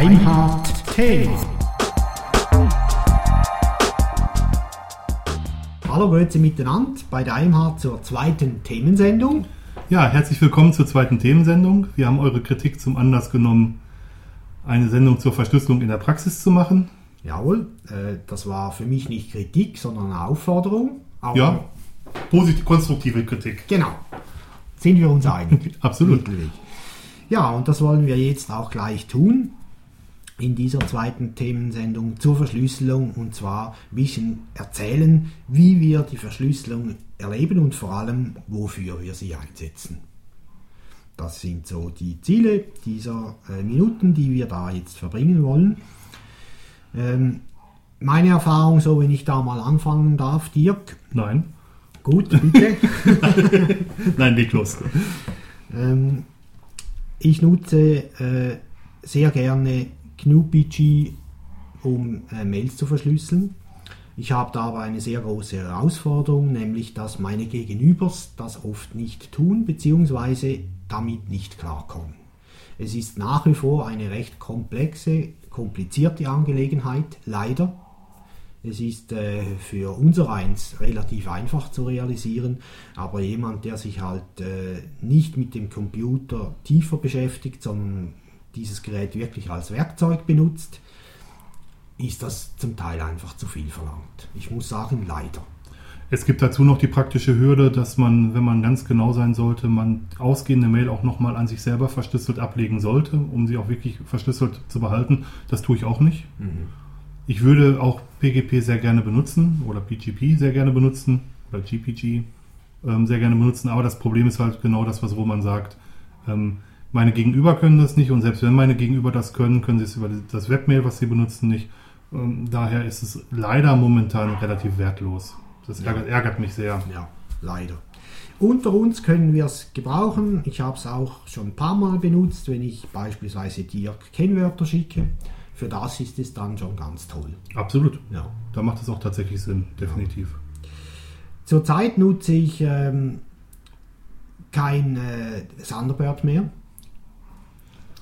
Deimhardt Thema. Hallo Grüezi miteinander bei Deimhardt zur zweiten Themensendung. Ja, herzlich willkommen zur zweiten Themensendung. Wir haben eure Kritik zum Anlass genommen, eine Sendung zur Verschlüsselung in der Praxis zu machen. Jawohl, äh, das war für mich nicht Kritik, sondern eine Aufforderung. Aber ja, positiv, konstruktive Kritik. Genau. Sind wir uns einig? Absolut. Ja, und das wollen wir jetzt auch gleich tun in dieser zweiten Themensendung zur Verschlüsselung und zwar ein bisschen erzählen, wie wir die Verschlüsselung erleben und vor allem, wofür wir sie einsetzen. Das sind so die Ziele dieser äh, Minuten, die wir da jetzt verbringen wollen. Ähm, meine Erfahrung, so wenn ich da mal anfangen darf, Dirk. Nein. Gut, bitte. Nein, leg los. Ähm, ich nutze äh, sehr gerne GnuPG, um äh, Mails zu verschlüsseln. Ich habe da aber eine sehr große Herausforderung, nämlich dass meine Gegenübers das oft nicht tun bzw. damit nicht klarkommen. Es ist nach wie vor eine recht komplexe, komplizierte Angelegenheit, leider. Es ist äh, für unser eins relativ einfach zu realisieren, aber jemand, der sich halt äh, nicht mit dem Computer tiefer beschäftigt, sondern dieses Gerät wirklich als Werkzeug benutzt, ist das zum Teil einfach zu viel verlangt. Ich muss sagen, leider. Es gibt dazu noch die praktische Hürde, dass man, wenn man ganz genau sein sollte, man ausgehende Mail auch nochmal an sich selber verschlüsselt ablegen sollte, um sie auch wirklich verschlüsselt zu behalten. Das tue ich auch nicht. Mhm. Ich würde auch PGP sehr gerne benutzen oder PGP sehr gerne benutzen oder GPG ähm, sehr gerne benutzen, aber das Problem ist halt genau das, was Roman sagt. Ähm, meine Gegenüber können das nicht und selbst wenn meine Gegenüber das können, können sie es über das Webmail, was sie benutzen, nicht. Ähm, daher ist es leider momentan relativ wertlos. Das ärgert, ja. ärgert mich sehr. Ja, leider. Unter uns können wir es gebrauchen. Ich habe es auch schon ein paar Mal benutzt, wenn ich beispielsweise dir Kennwörter schicke. Für das ist es dann schon ganz toll. Absolut. Ja. Da macht es auch tatsächlich Sinn, definitiv. Ja. Zurzeit nutze ich ähm, kein äh, Thunderbird mehr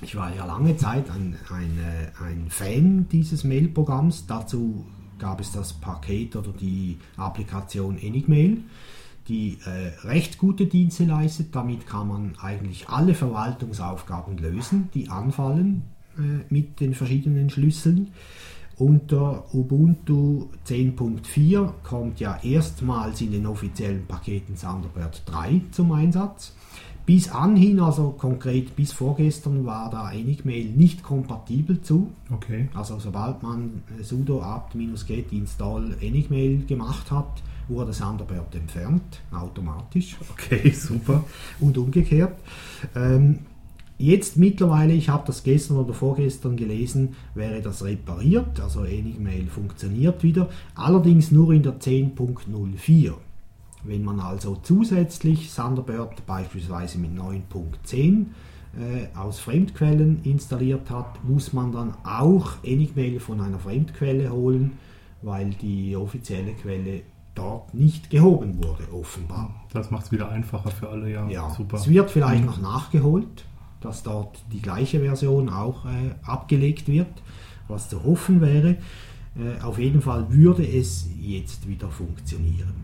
ich war ja lange Zeit ein, ein, äh, ein Fan dieses Mail-Programms. Dazu gab es das Paket oder die Applikation Enigmail, die äh, recht gute Dienste leistet. Damit kann man eigentlich alle Verwaltungsaufgaben lösen, die anfallen äh, mit den verschiedenen Schlüsseln. Unter Ubuntu 10.4 kommt ja erstmals in den offiziellen Paketen Thunderbird 3 zum Einsatz. Bis anhin, also konkret bis vorgestern, war da Enigmail nicht kompatibel zu. Okay. Also sobald man sudo apt-get install Enigmail gemacht hat, wurde Thunderbird entfernt, automatisch. Okay, super. Und umgekehrt. Ähm, jetzt mittlerweile, ich habe das gestern oder vorgestern gelesen, wäre das repariert, also Enigmail funktioniert wieder, allerdings nur in der 10.04. Wenn man also zusätzlich Thunderbird beispielsweise mit 9.10 äh, aus Fremdquellen installiert hat, muss man dann auch Enigmail von einer Fremdquelle holen, weil die offizielle Quelle dort nicht gehoben wurde, offenbar. Das macht es wieder einfacher für alle, ja. ja super. Es wird vielleicht mhm. noch nachgeholt, dass dort die gleiche Version auch äh, abgelegt wird, was zu hoffen wäre. Äh, auf jeden Fall würde es jetzt wieder funktionieren.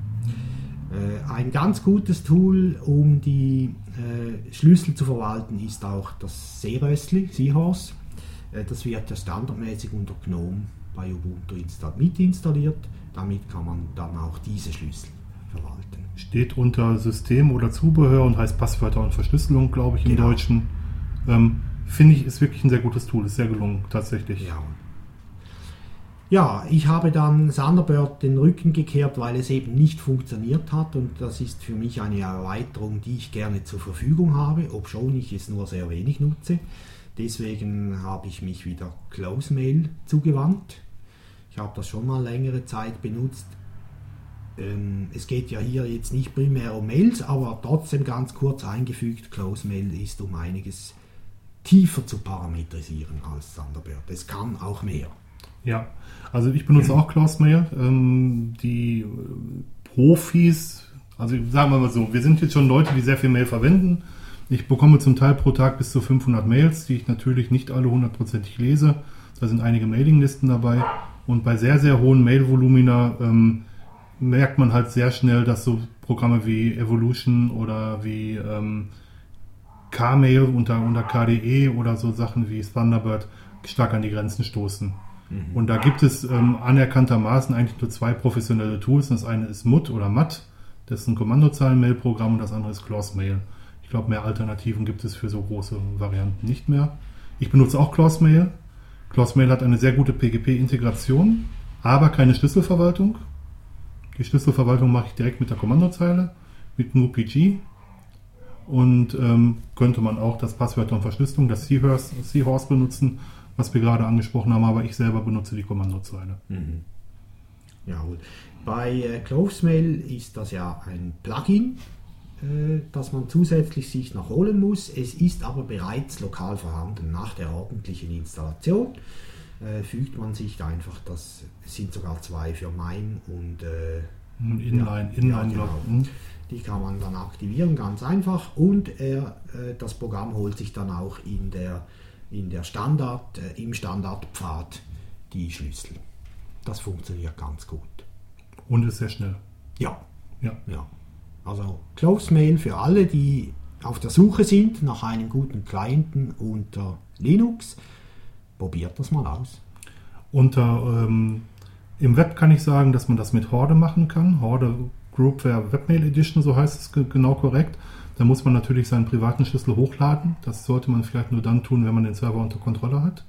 Äh, ein ganz gutes Tool, um die äh, Schlüssel zu verwalten, ist auch das Seeröstli, Seahorse. Äh, das wird ja standardmäßig unter GNOME bei Ubuntu mit installiert. Damit kann man dann auch diese Schlüssel verwalten. Steht unter System oder Zubehör und heißt Passwörter und Verschlüsselung, glaube ich, im genau. Deutschen. Ähm, Finde ich, ist wirklich ein sehr gutes Tool, ist sehr gelungen, tatsächlich. Ja, ja, ich habe dann Thunderbird den Rücken gekehrt, weil es eben nicht funktioniert hat und das ist für mich eine Erweiterung, die ich gerne zur Verfügung habe, obschon ich es nur sehr wenig nutze. Deswegen habe ich mich wieder CloseMail zugewandt. Ich habe das schon mal längere Zeit benutzt. Ähm, es geht ja hier jetzt nicht primär um Mails, aber trotzdem ganz kurz eingefügt, CloseMail ist um einiges tiefer zu parametrisieren als Thunderbird. Es kann auch mehr. Ja, also ich benutze auch Cloudmail. Ähm, die Profis, also sagen wir mal so, wir sind jetzt schon Leute, die sehr viel Mail verwenden. Ich bekomme zum Teil pro Tag bis zu 500 Mails, die ich natürlich nicht alle hundertprozentig lese. Da sind einige Mailinglisten dabei. Und bei sehr, sehr hohen Mailvolumina ähm, merkt man halt sehr schnell, dass so Programme wie Evolution oder wie ähm, K-Mail unter, unter KDE oder so Sachen wie Thunderbird stark an die Grenzen stoßen. Mhm. Und da gibt es ähm, anerkanntermaßen eigentlich nur zwei professionelle Tools. Das eine ist MUT oder MAT, das ist ein Kommandozeilen-Mail-Programm und das andere ist Clause-Mail. Ich glaube, mehr Alternativen gibt es für so große Varianten nicht mehr. Ich benutze auch Clause-Mail. Clause-Mail hat eine sehr gute PGP-Integration, aber keine Schlüsselverwaltung. Die Schlüsselverwaltung mache ich direkt mit der Kommandozeile, mit NuPG. Und ähm, könnte man auch das Passwörter und Verschlüsselung, das Seahorse benutzen, was wir gerade angesprochen haben, aber ich selber benutze die Kommandozeile. Mhm. Ja, gut. Bei äh, Clovesmail ist das ja ein Plugin, äh, das man zusätzlich sich noch holen muss. Es ist aber bereits lokal vorhanden. Nach der ordentlichen Installation äh, fügt man sich einfach, das sind sogar zwei für Main und äh, Inline, ja, Inline ja, genau. Mhm. Die kann man dann aktivieren, ganz einfach. Und er, äh, das Programm holt sich dann auch in der, in der Standard, äh, im Standardpfad die Schlüssel. Das funktioniert ganz gut. Und ist sehr schnell. Ja. Ja. ja. Also Close Mail für alle, die auf der Suche sind nach einem guten Clienten unter Linux. Probiert das mal aus. Unter ähm, im Web kann ich sagen, dass man das mit Horde machen kann. Horde Groupware Webmail Edition, so heißt es genau korrekt. Da muss man natürlich seinen privaten Schlüssel hochladen. Das sollte man vielleicht nur dann tun, wenn man den Server unter Kontrolle hat.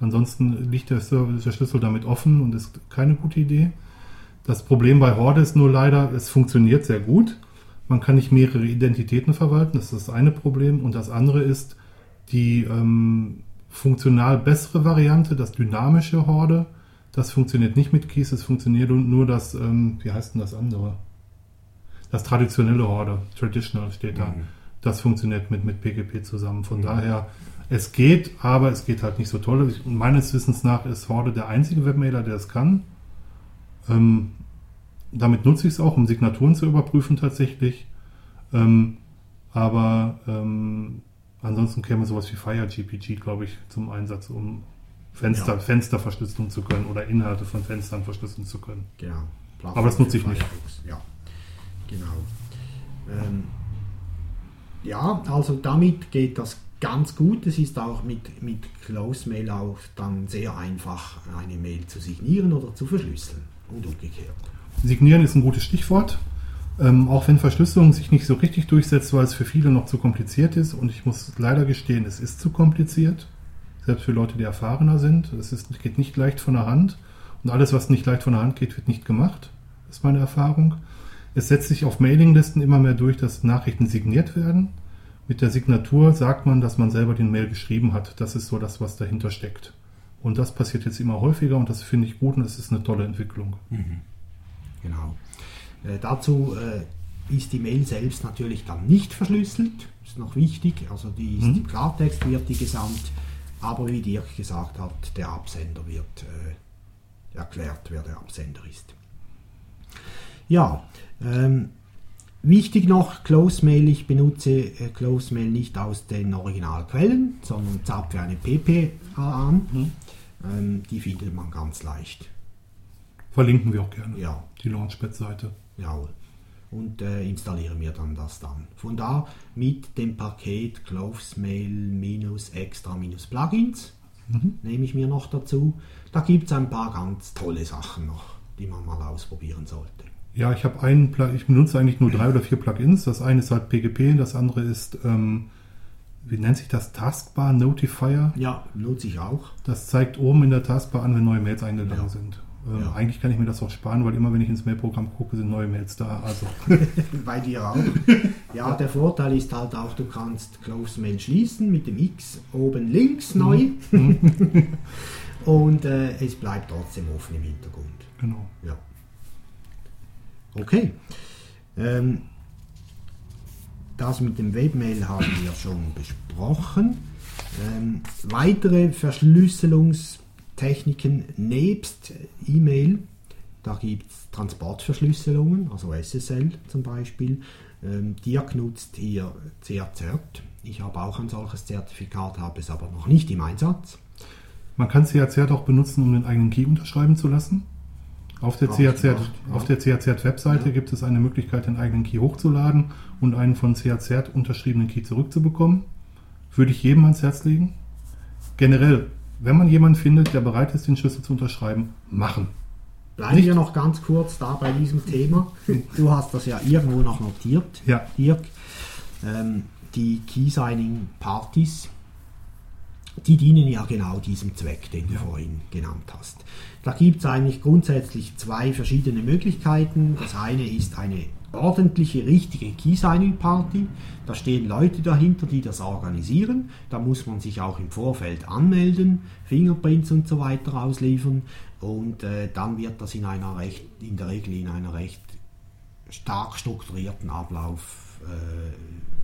Ansonsten liegt der, Server, der Schlüssel damit offen und ist keine gute Idee. Das Problem bei Horde ist nur leider, es funktioniert sehr gut. Man kann nicht mehrere Identitäten verwalten, das ist das eine Problem. Und das andere ist die ähm, funktional bessere Variante, das dynamische Horde. Das funktioniert nicht mit Keys, es funktioniert nur das, ähm, wie heißt denn das andere? Das traditionelle Horde, Traditional steht da. Mhm. Das funktioniert mit, mit PGP zusammen. Von mhm. daher, es geht, aber es geht halt nicht so toll. Ich, meines Wissens nach ist Horde der einzige Webmailer, der es kann. Ähm, damit nutze ich es auch, um Signaturen zu überprüfen tatsächlich. Ähm, aber ähm, ansonsten käme sowas wie FireGPG, glaube ich, zum Einsatz, um Fenster, ja. Fenster verschlüsseln zu können oder Inhalte von Fenstern verschlüsseln zu können. Genau. Aber das nutze ich nicht. Ja, genau. Ähm, ja, also damit geht das ganz gut. Es ist auch mit, mit Close Mail auch dann sehr einfach, eine Mail zu signieren oder zu verschlüsseln und umgekehrt. Signieren ist ein gutes Stichwort. Ähm, auch wenn Verschlüsselung sich nicht so richtig durchsetzt, weil es für viele noch zu kompliziert ist. Und ich muss leider gestehen, es ist zu kompliziert. Selbst für Leute, die erfahrener sind. Es ist, geht nicht leicht von der Hand. Und alles, was nicht leicht von der Hand geht, wird nicht gemacht. Das ist meine Erfahrung. Es setzt sich auf Mailinglisten immer mehr durch, dass Nachrichten signiert werden. Mit der Signatur sagt man, dass man selber den Mail geschrieben hat. Das ist so das, was dahinter steckt. Und das passiert jetzt immer häufiger und das finde ich gut und das ist eine tolle Entwicklung. Mhm. Genau. Äh, dazu äh, ist die Mail selbst natürlich dann nicht verschlüsselt, ist noch wichtig, also die ist mhm. im Klartext wird die gesandt, aber wie Dirk gesagt hat, der Absender wird äh, erklärt, wer der Absender ist. Ja, ähm, wichtig noch, Close Mail, ich benutze äh, Close Mail nicht aus den Originalquellen, sondern zapfe eine PP an. Mhm. Ähm, die findet man ganz leicht. Verlinken wir auch gerne. Ja. Die Launchpad-Seite. Jawohl. Und äh, installiere mir dann das dann. Von da mit dem Paket Clovesmail minus extra minus Plugins mhm. nehme ich mir noch dazu. Da gibt es ein paar ganz tolle Sachen noch, die man mal ausprobieren sollte. Ja, ich habe einen, ich benutze eigentlich nur drei oder vier Plugins. Das eine ist halt PGP, das andere ist, ähm, wie nennt sich das, Taskbar Notifier? Ja, nutze ich auch. Das zeigt oben in der Taskbar an, wenn neue Mails eingegangen ja. sind. Ähm, ja. Eigentlich kann ich mir das auch sparen, weil immer wenn ich ins Mailprogramm gucke, sind neue Mails da. Also. Bei dir auch. Ja, der Vorteil ist halt auch, du kannst Close Mail schließen mit dem X oben links mhm. neu. Mhm. Und äh, es bleibt trotzdem offen im Hintergrund. Genau. Ja. Okay. Ähm, das mit dem Webmail haben wir schon besprochen. Ähm, weitere Verschlüsselungs- Techniken nebst E-Mail. Da gibt es Transportverschlüsselungen, also SSL zum Beispiel. Ähm, Dirk nutzt hier CRCert. Ich habe auch ein solches Zertifikat, habe es aber noch nicht im Einsatz. Man kann CRCert auch benutzen, um den eigenen Key unterschreiben zu lassen. Auf der CRCert, ja. auf der CRCert Webseite ja. gibt es eine Möglichkeit, den eigenen Key hochzuladen und einen von CRCert unterschriebenen Key zurückzubekommen. Würde ich jedem ans Herz legen. Generell, wenn man jemanden findet, der bereit ist, den Schlüssel zu unterschreiben, machen. Bleiben wir noch ganz kurz da bei diesem Thema. Du hast das ja irgendwo noch notiert, ja. Dirk. Ähm, die Key-Signing-Partys, die dienen ja genau diesem Zweck, den du ja. vorhin genannt hast. Da gibt es eigentlich grundsätzlich zwei verschiedene Möglichkeiten. Das eine ist eine ordentliche, richtige Key-Signing-Party. Da stehen Leute dahinter, die das organisieren. Da muss man sich auch im Vorfeld anmelden, Fingerprints und so weiter ausliefern. Und äh, dann wird das in einer recht, in der Regel in einer recht stark strukturierten Ablauf äh,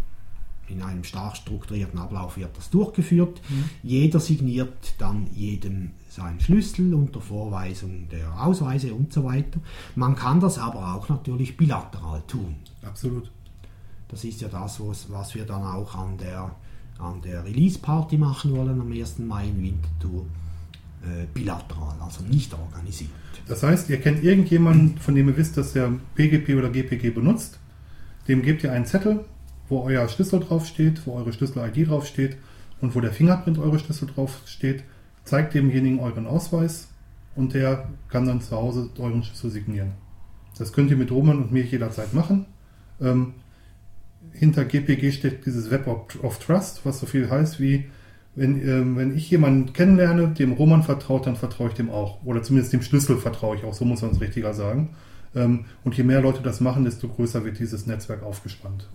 in einem stark strukturierten Ablauf wird das durchgeführt. Mhm. Jeder signiert dann jedem seinen Schlüssel unter Vorweisung der Ausweise und so weiter. Man kann das aber auch natürlich bilateral tun. Absolut. Das ist ja das, was wir dann auch an der, an der Release-Party machen wollen am 1. Mai in Winterthur. Äh, bilateral, also nicht organisiert. Das heißt, ihr kennt irgendjemanden, von dem ihr wisst, dass er PGP oder GPG benutzt. Dem gebt ihr einen Zettel, wo euer Schlüssel draufsteht, wo eure Schlüssel-ID draufsteht und wo der Fingerprint eures Schlüssel draufsteht, zeigt demjenigen euren Ausweis und der kann dann zu Hause euren Schlüssel signieren. Das könnt ihr mit Roman und mir jederzeit machen. Ähm, hinter GPG steht dieses Web of Trust, was so viel heißt wie, wenn, ähm, wenn ich jemanden kennenlerne, dem Roman vertraut, dann vertraue ich dem auch. Oder zumindest dem Schlüssel vertraue ich auch, so muss man es richtiger sagen. Ähm, und je mehr Leute das machen, desto größer wird dieses Netzwerk aufgespannt.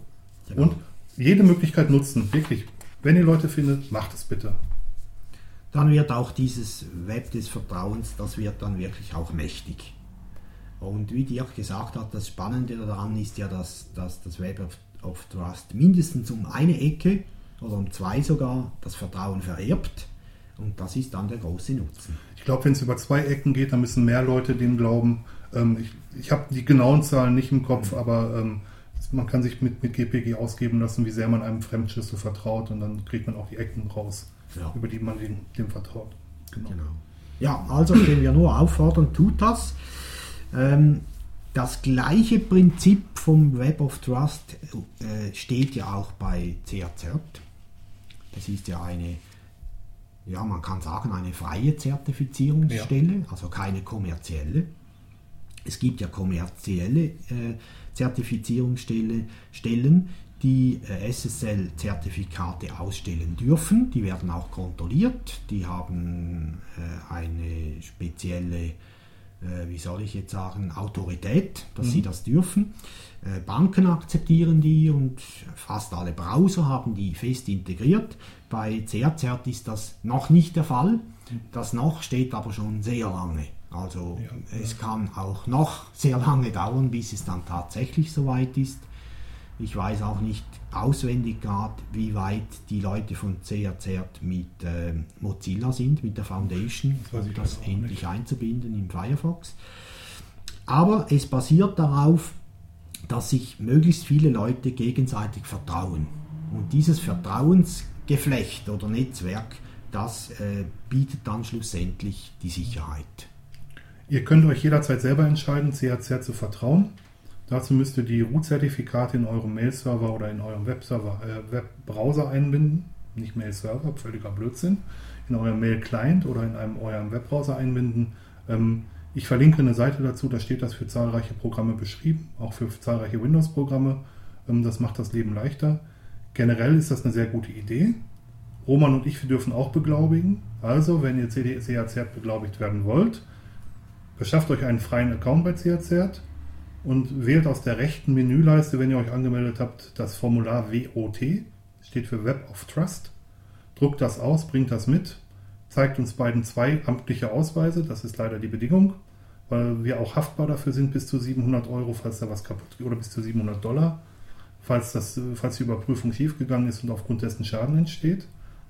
Genau. Und jede Möglichkeit nutzen, wirklich. Wenn ihr Leute findet, macht es bitte. Dann wird auch dieses Web des Vertrauens, das wird dann wirklich auch mächtig. Und wie Dirk gesagt hat, das Spannende daran ist ja, dass, dass das Web of, of Trust mindestens um eine Ecke oder um zwei sogar das Vertrauen vererbt. Und das ist dann der große Nutzen. Ich glaube, wenn es über zwei Ecken geht, dann müssen mehr Leute dem glauben. Ähm, ich ich habe die genauen Zahlen nicht im Kopf, mhm. aber ähm, man kann sich mit, mit GPG ausgeben lassen, wie sehr man einem Fremdschlüssel vertraut und dann kriegt man auch die Ecken raus, ja. über die man dem, dem vertraut. Genau. genau. Ja, also können wir nur auffordern, tut das. Ähm, das gleiche Prinzip vom Web of Trust äh, steht ja auch bei CRCert. Das ist ja eine, ja, man kann sagen, eine freie Zertifizierungsstelle, ja. also keine kommerzielle. Es gibt ja kommerzielle äh, Zertifizierungsstellen, die äh, SSL-Zertifikate ausstellen dürfen. Die werden auch kontrolliert. Die haben äh, eine spezielle, äh, wie soll ich jetzt sagen, Autorität, dass mhm. sie das dürfen. Banken akzeptieren die und fast alle Browser haben die fest integriert. Bei CRCert ist das noch nicht der Fall. Das noch steht aber schon sehr lange. Also ja, es ja. kann auch noch sehr lange dauern, bis es dann tatsächlich soweit ist. Ich weiß auch nicht auswendig gerade, wie weit die Leute von CRCert mit äh, Mozilla sind, mit der Foundation, um das endlich nicht. einzubinden im Firefox. Aber es basiert darauf, dass sich möglichst viele Leute gegenseitig vertrauen. Und dieses Vertrauensgeflecht oder Netzwerk, das äh, bietet dann schlussendlich die Sicherheit. Ihr könnt euch jederzeit selber entscheiden, CHZ zu vertrauen. Dazu müsst ihr die Root-Zertifikate in eurem Mail-Server oder in eurem Webserver, äh, Webbrowser einbinden. Nicht Mail-Server, völliger Blödsinn. In eurem Mail-Client oder in einem eurem Webbrowser einbinden. Ähm, ich verlinke eine Seite dazu, da steht das für zahlreiche Programme beschrieben, auch für zahlreiche Windows-Programme. Ähm, das macht das Leben leichter. Generell ist das eine sehr gute Idee. Roman und ich dürfen auch beglaubigen. Also, wenn ihr CHZ beglaubigt werden wollt, Beschafft euch einen freien Account bei CRCert und wählt aus der rechten Menüleiste, wenn ihr euch angemeldet habt, das Formular WOT, steht für Web of Trust. Druckt das aus, bringt das mit, zeigt uns beiden zwei amtliche Ausweise, das ist leider die Bedingung, weil wir auch haftbar dafür sind bis zu 700 Euro, falls da was kaputt geht, oder bis zu 700 Dollar, falls, das, falls die Überprüfung schiefgegangen ist und aufgrund dessen Schaden entsteht.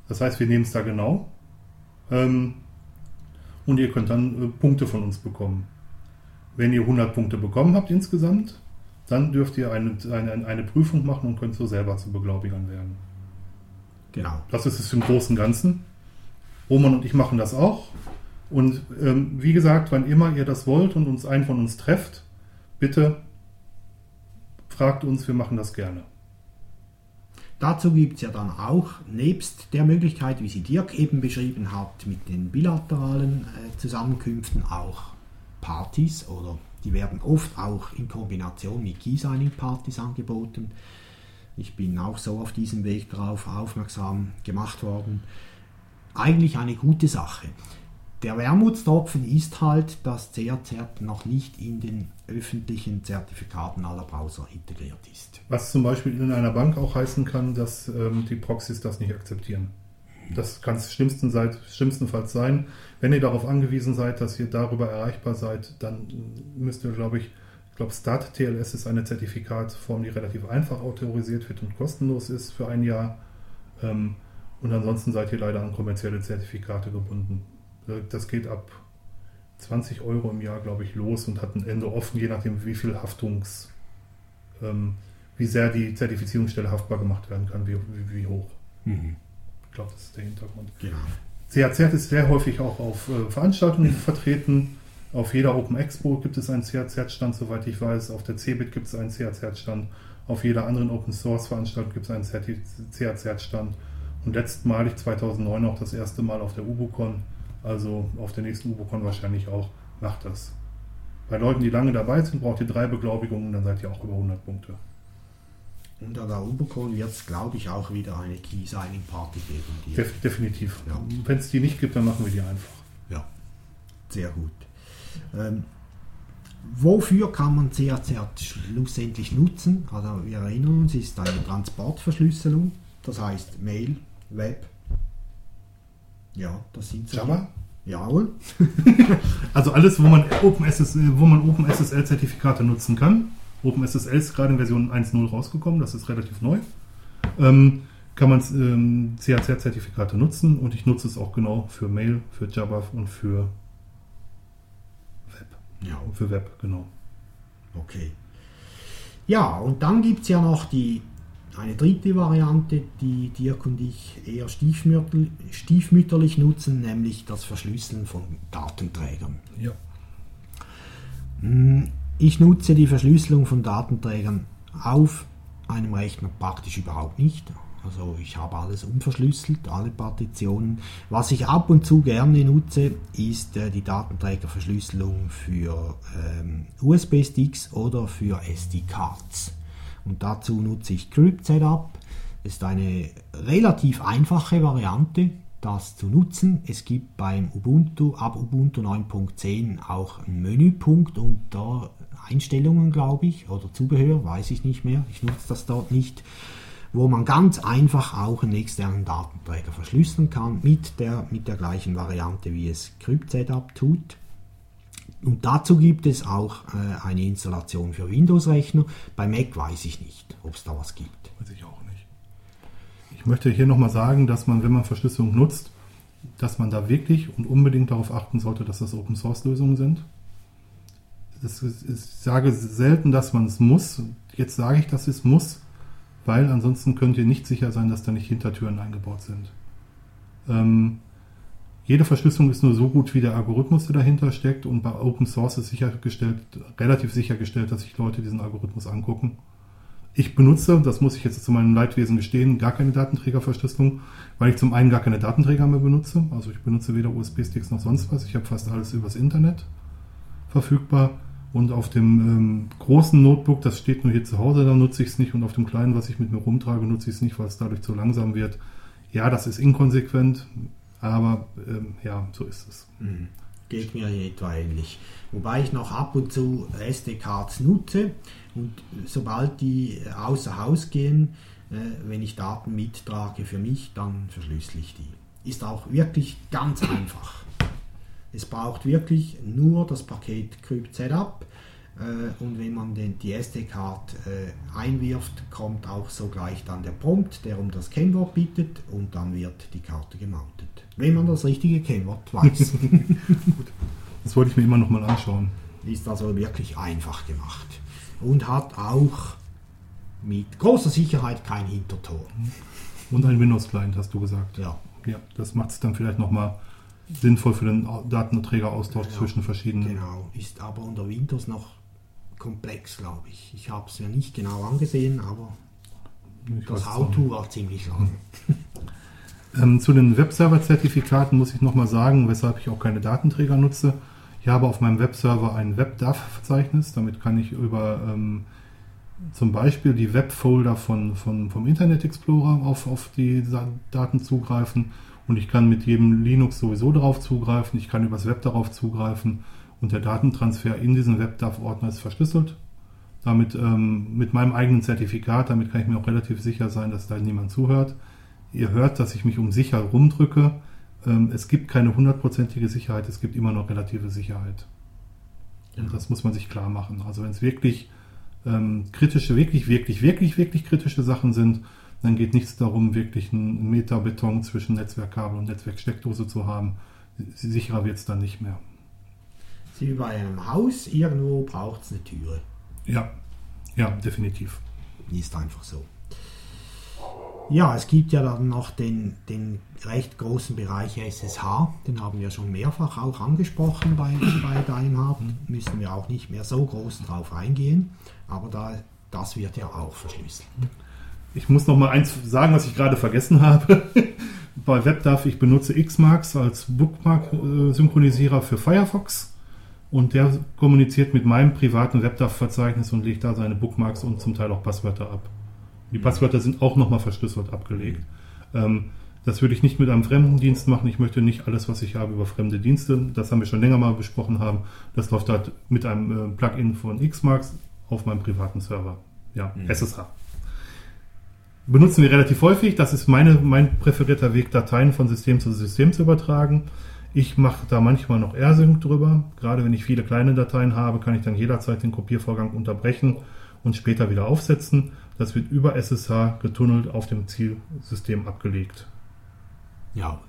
Das heißt, wir nehmen es da genau. Ähm, und ihr könnt dann äh, Punkte von uns bekommen. Wenn ihr 100 Punkte bekommen habt insgesamt, dann dürft ihr eine, eine, eine Prüfung machen und könnt so selber zu Beglaubigern werden. Genau. Das ist es im Großen und Ganzen. Roman und ich machen das auch. Und ähm, wie gesagt, wann immer ihr das wollt und uns einen von uns trefft, bitte fragt uns, wir machen das gerne. Dazu gibt es ja dann auch, nebst der Möglichkeit, wie sie Dirk eben beschrieben hat, mit den bilateralen äh, Zusammenkünften auch Partys oder die werden oft auch in Kombination mit Key-Signing-Partys angeboten. Ich bin auch so auf diesem Weg darauf aufmerksam gemacht worden. Eigentlich eine gute Sache. Der Wermutstropfen ist halt, dass CRZ noch nicht in den öffentlichen Zertifikaten aller Browser integriert ist. Was zum Beispiel in einer Bank auch heißen kann, dass ähm, die Proxys das nicht akzeptieren. Das kann es schlimmsten schlimmstenfalls sein. Wenn ihr darauf angewiesen seid, dass ihr darüber erreichbar seid, dann müsst ihr, glaube ich, ich glaube, Start TLS ist eine Zertifikatform, die relativ einfach autorisiert wird und kostenlos ist für ein Jahr. Ähm, und ansonsten seid ihr leider an kommerzielle Zertifikate gebunden. Äh, das geht ab 20 Euro im Jahr, glaube ich, los und hat ein Ende offen, je nachdem, wie viel Haftungs, ähm, wie sehr die Zertifizierungsstelle haftbar gemacht werden kann, wie, wie, wie hoch. Mhm. Ich glaube, das ist der Hintergrund. Genau. CAZ ist sehr häufig auch auf äh, Veranstaltungen vertreten. Auf jeder Open Expo gibt es einen CAZ-Stand, soweit ich weiß. Auf der CeBIT gibt es einen CAZ-Stand. Auf jeder anderen Open Source Veranstaltung gibt es einen CAZ-Stand. Und letztmalig 2009 auch das erste Mal auf der UBUCON also auf der nächsten UBOCon wahrscheinlich auch, macht das. Bei Leuten, die lange dabei sind, braucht ihr drei Beglaubigungen, dann seid ihr auch über 100 Punkte. Und an der UBOCon wird es, glaube ich, auch wieder eine Key-Signing-Party geben. Def definitiv. Ja. Wenn es die nicht gibt, dann machen wir die einfach. Ja, sehr gut. Ähm, wofür kann man CACert schlussendlich nutzen? Also wir erinnern uns, es ist eine Transportverschlüsselung, das heißt Mail, Web, ja, das sind sie. Java? Jawohl. also alles, wo man OpenSSL, wo man OpenSSL-Zertifikate nutzen kann. OpenSSL ist gerade in Version 1.0 rausgekommen, das ist relativ neu. Ähm, kann man ähm, CAC-Zertifikate nutzen und ich nutze es auch genau für Mail, für Java und für Web. Ja. Für Web, genau. Okay. Ja, und dann gibt es ja noch die eine dritte Variante, die Dirk und ich eher stiefmütterlich, nutzen, nämlich das Verschlüsseln von Datenträgern. Ja. Hm, ich nutze die Verschlüsselung von Datenträgern auf einem Rechner praktisch überhaupt nicht. Also ich habe alles unverschlüsselt, alle Partitionen. Was ich ab und zu gerne nutze, ist äh, die Datenträgerverschlüsselung für ähm, USB-Sticks oder für SD-Cards. Und dazu nutze ich Crypt Setup. Das ist eine relativ einfache Variante, das zu nutzen. Es gibt beim Ubuntu ab Ubuntu 9.10 auch einen Menüpunkt unter Einstellungen, glaube ich, oder Zubehör, weiß ich nicht mehr. Ich nutze das dort nicht wo man ganz einfach auch einen externen Datenträger verschlüsseln kann mit der, mit der gleichen Variante, wie es Crypt Setup tut. Und dazu gibt es auch äh, eine Installation für Windows-Rechner. Bei Mac weiß ich nicht, ob es da was gibt. Weiß ich auch nicht. Ich möchte hier nochmal sagen, dass man, wenn man Verschlüsselung nutzt, dass man da wirklich und unbedingt darauf achten sollte, dass das Open-Source-Lösungen sind. Ist, ich sage selten, dass man es muss. Jetzt sage ich, dass es muss, weil ansonsten könnt ihr nicht sicher sein, dass da nicht Hintertüren eingebaut sind. Ähm, jede Verschlüsselung ist nur so gut wie der Algorithmus, der dahinter steckt. Und bei Open Source ist sichergestellt, relativ sichergestellt, dass sich Leute diesen Algorithmus angucken. Ich benutze, das muss ich jetzt zu meinem Leidwesen gestehen, gar keine Datenträgerverschlüsselung, weil ich zum einen gar keine Datenträger mehr benutze. Also ich benutze weder USB-Sticks noch sonst was. Ich habe fast alles übers Internet verfügbar. Und auf dem ähm, großen Notebook, das steht nur hier zu Hause, da nutze ich es nicht. Und auf dem kleinen, was ich mit mir rumtrage, nutze ich es nicht, weil es dadurch zu langsam wird. Ja, das ist inkonsequent. Aber ähm, ja, so ist es. Mhm. Geht mir etwa ähnlich. Wobei ich noch ab und zu SD-Cards nutze und sobald die außer Haus gehen, äh, wenn ich Daten mittrage für mich, dann verschlüssel ich die. Ist auch wirklich ganz einfach. Es braucht wirklich nur das Paket Crypt Setup äh, und wenn man den, die SD-Card äh, einwirft, kommt auch sogleich dann der Prompt, der um das Kennwort bittet und dann wird die Karte gemountet. Wenn man das richtige Kennwort weiß. Gut. Das wollte ich mir immer noch mal anschauen. Ist also wirklich einfach gemacht. und hat auch mit großer Sicherheit kein Hintertor. Und ein Windows-Client, hast du gesagt. Ja. Ja, das macht es dann vielleicht nochmal sinnvoll für den Datenträgeraustausch Ja, zwischen verschiedenen. Genau, ist aber unter Windows noch komplex, glaube ich. Ich habe es mir nicht genau angesehen, aber Ich das How-To war ziemlich lang. Ähm, zu den Webserver-Zertifikaten muss ich nochmal sagen, weshalb ich auch keine Datenträger nutze. Ich habe auf meinem Webserver ein WebDAV-Verzeichnis. Damit kann ich über ähm, zum Beispiel die Webfolder von, von, vom Internet Explorer auf, auf die Daten zugreifen. Und ich kann mit jedem Linux sowieso darauf zugreifen. Ich kann übers Web darauf zugreifen. Und der Datentransfer in diesen WebDAV-Ordner ist verschlüsselt. Damit ähm, mit meinem eigenen Zertifikat, damit kann ich mir auch relativ sicher sein, dass da niemand zuhört. Ihr hört, dass ich mich um sicher rumdrücke. Ähm, es gibt keine hundertprozentige Sicherheit, es gibt immer noch relative Sicherheit. Und das muss man sich klar machen. Also wenn es wirklich ähm, kritische, wirklich, wirklich, wirklich, wirklich kritische Sachen sind, dann geht nichts darum, wirklich einen Meter Beton zwischen Netzwerkkabel und Netzwerksteckdose zu haben. Sicherer wird es dann nicht mehr. Sie wie bei einem Haus, irgendwo braucht es eine Türe. Ja, ja, definitiv. Ist einfach so. Ja, es gibt ja dann noch den, den recht großen Bereich SSH, den haben wir schon mehrfach auch angesprochen bei, bei Deinhard, müssen wir auch nicht mehr so groß drauf eingehen, aber da, das wird ja auch verschlüsselt. Ich muss noch mal eins sagen, was ich gerade vergessen habe. Bei WebDAV, ich benutze Xmarks als Bookmark-Synchronisierer für Firefox und der kommuniziert mit meinem privaten WebDAV-Verzeichnis und legt da seine Bookmarks und zum Teil auch Passwörter ab. Die Passwörter sind auch nochmal verschlüsselt abgelegt. Ähm, das würde ich nicht mit einem fremden Dienst machen. Ich möchte nicht alles, was ich habe, über fremde Dienste. Das haben wir schon länger mal besprochen haben. Das läuft halt mit einem äh, Plugin von Xmarks auf meinem privaten Server. Ja, SSH benutzen wir relativ häufig. Das ist meine, mein präferierter Weg, Dateien von System zu System zu übertragen. Ich mache da manchmal noch AirSync drüber. Gerade wenn ich viele kleine Dateien habe, kann ich dann jederzeit den Kopiervorgang unterbrechen und später wieder aufsetzen. Das wird über SSH getunnelt auf dem Zielsystem abgelegt. Ja.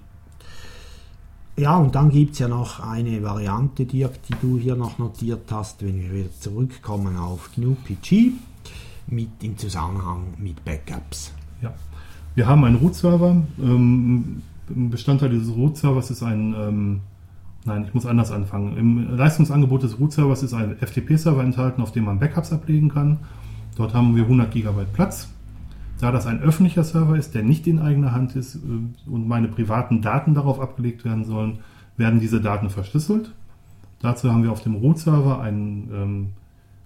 Ja, und dann gibt es ja noch eine Variante, Dirk, die du hier noch notiert hast, wenn wir wieder zurückkommen auf GNU-PG mit, im Zusammenhang mit Backups. Ja. Wir haben einen Root-Server. Ähm, ein Bestandteil dieses Root-Servers ist ein, ähm, nein, ich muss anders anfangen. Im Leistungsangebot des Root-Servers ist ein FTP-Server enthalten, auf dem man Backups ablegen kann. Dort haben wir 100 GB Platz. Da das ein öffentlicher Server ist, der nicht in eigener Hand ist äh, und meine privaten Daten darauf abgelegt werden sollen, werden diese Daten verschlüsselt. Dazu haben wir auf dem Root-Server einen, ähm,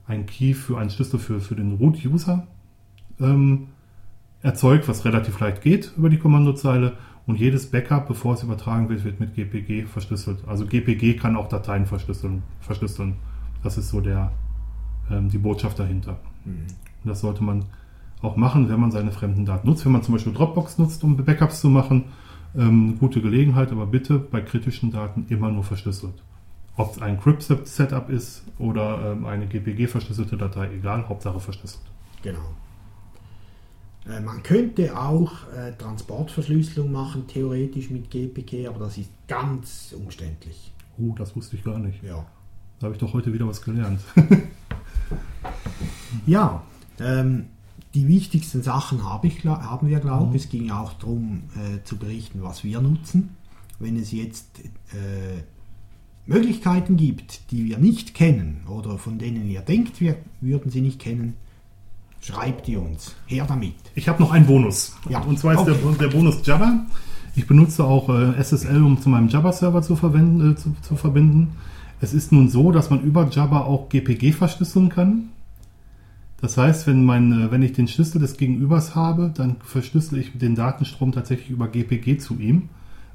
einen Key für einen Schlüssel für, für den Root-User ähm, erzeugt, was relativ leicht geht über die Kommandozeile. Und jedes Backup, bevor es übertragen wird, wird mit GPG verschlüsselt. Also GPG kann auch Dateien verschlüsseln. verschlüsseln. Das ist so der, ähm, die Botschaft dahinter. Und das sollte man auch machen, wenn man seine fremden Daten nutzt. Wenn man zum Beispiel Dropbox nutzt, um Backups zu machen, ähm, gute Gelegenheit, aber bitte bei kritischen Daten immer nur verschlüsselt. Ob es ein Crypt-Setup ist oder ähm, eine GPG-verschlüsselte Datei, egal, Hauptsache verschlüsselt. Genau. Äh, man könnte auch äh, Transportverschlüsselung machen, theoretisch mit GPG, aber das ist ganz umständlich. Uh, das wusste ich gar nicht. Ja, Da habe ich doch heute wieder was gelernt. ja ähm, die wichtigsten Sachen habe ich, haben wir, glaube ich. Es ging auch darum äh, zu berichten, was wir nutzen. Wenn es jetzt äh, Möglichkeiten gibt, die wir nicht kennen oder von denen ihr denkt, wir würden sie nicht kennen, schreibt die uns. Her damit. Ich habe noch einen Bonus. Ja, Und zwar ist okay. der, der Bonus Jabba. Ich benutze auch äh, SSL, um zu meinem Jabba-Server zu, äh, zu, zu verbinden. Es ist nun so, dass man über Jabba auch GPG verschlüsseln kann. Das heißt, wenn, mein, äh, wenn ich den Schlüssel des Gegenübers habe, dann verschlüssel ich den Datenstrom tatsächlich über GPG zu ihm.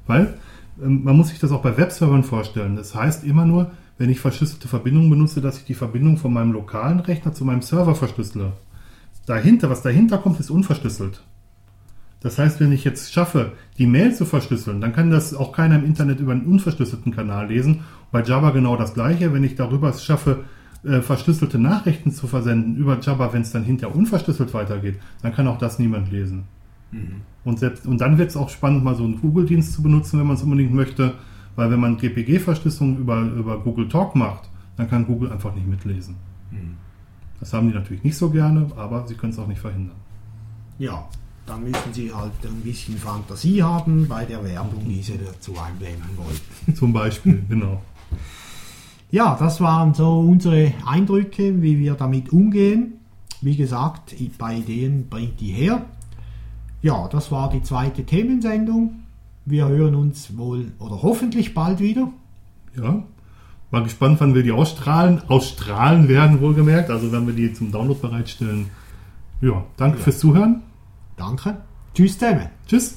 Weil ähm, man muss sich das auch bei Webservern vorstellen. Das heißt immer nur, wenn ich verschlüsselte Verbindungen benutze, dass ich die Verbindung von meinem lokalen Rechner zu meinem Server verschlüssele. Dahinter, was dahinter kommt, ist unverschlüsselt. Das heißt, wenn ich jetzt schaffe, die Mail zu verschlüsseln, dann kann das auch keiner im Internet über einen unverschlüsselten Kanal lesen. Bei Java genau das gleiche. Wenn ich darüber es schaffe, äh, verschlüsselte Nachrichten zu versenden über Java, wenn es dann hinterher unverschlüsselt weitergeht, dann kann auch das niemand lesen. Und, selbst, und dann wird es auch spannend, mal so einen Google-Dienst zu benutzen, wenn man es unbedingt möchte, weil wenn man GPG-Verschlüsselung über, über Google Talk macht, dann kann Google einfach nicht mitlesen. Das haben die natürlich nicht so gerne, aber sie können es auch nicht verhindern. Ja, dann müssen Sie halt ein bisschen Fantasie haben bei der Werbung, die Sie dazu einblenden wollten. Zum Beispiel, genau. Ja, das waren so unsere Eindrücke, wie wir damit umgehen. Wie gesagt, bei Ideen bringt die her. Ja, das war die zweite Themensendung. Wir hören uns wohl oder hoffentlich bald wieder. Ja, mal gespannt, wann wir die ausstrahlen. Ausstrahlen werden, wohlgemerkt. Also, wenn wir die zum Download bereitstellen. Ja, danke Ja. fürs Zuhören. Danke. Tschüss zusammen. Tschüss.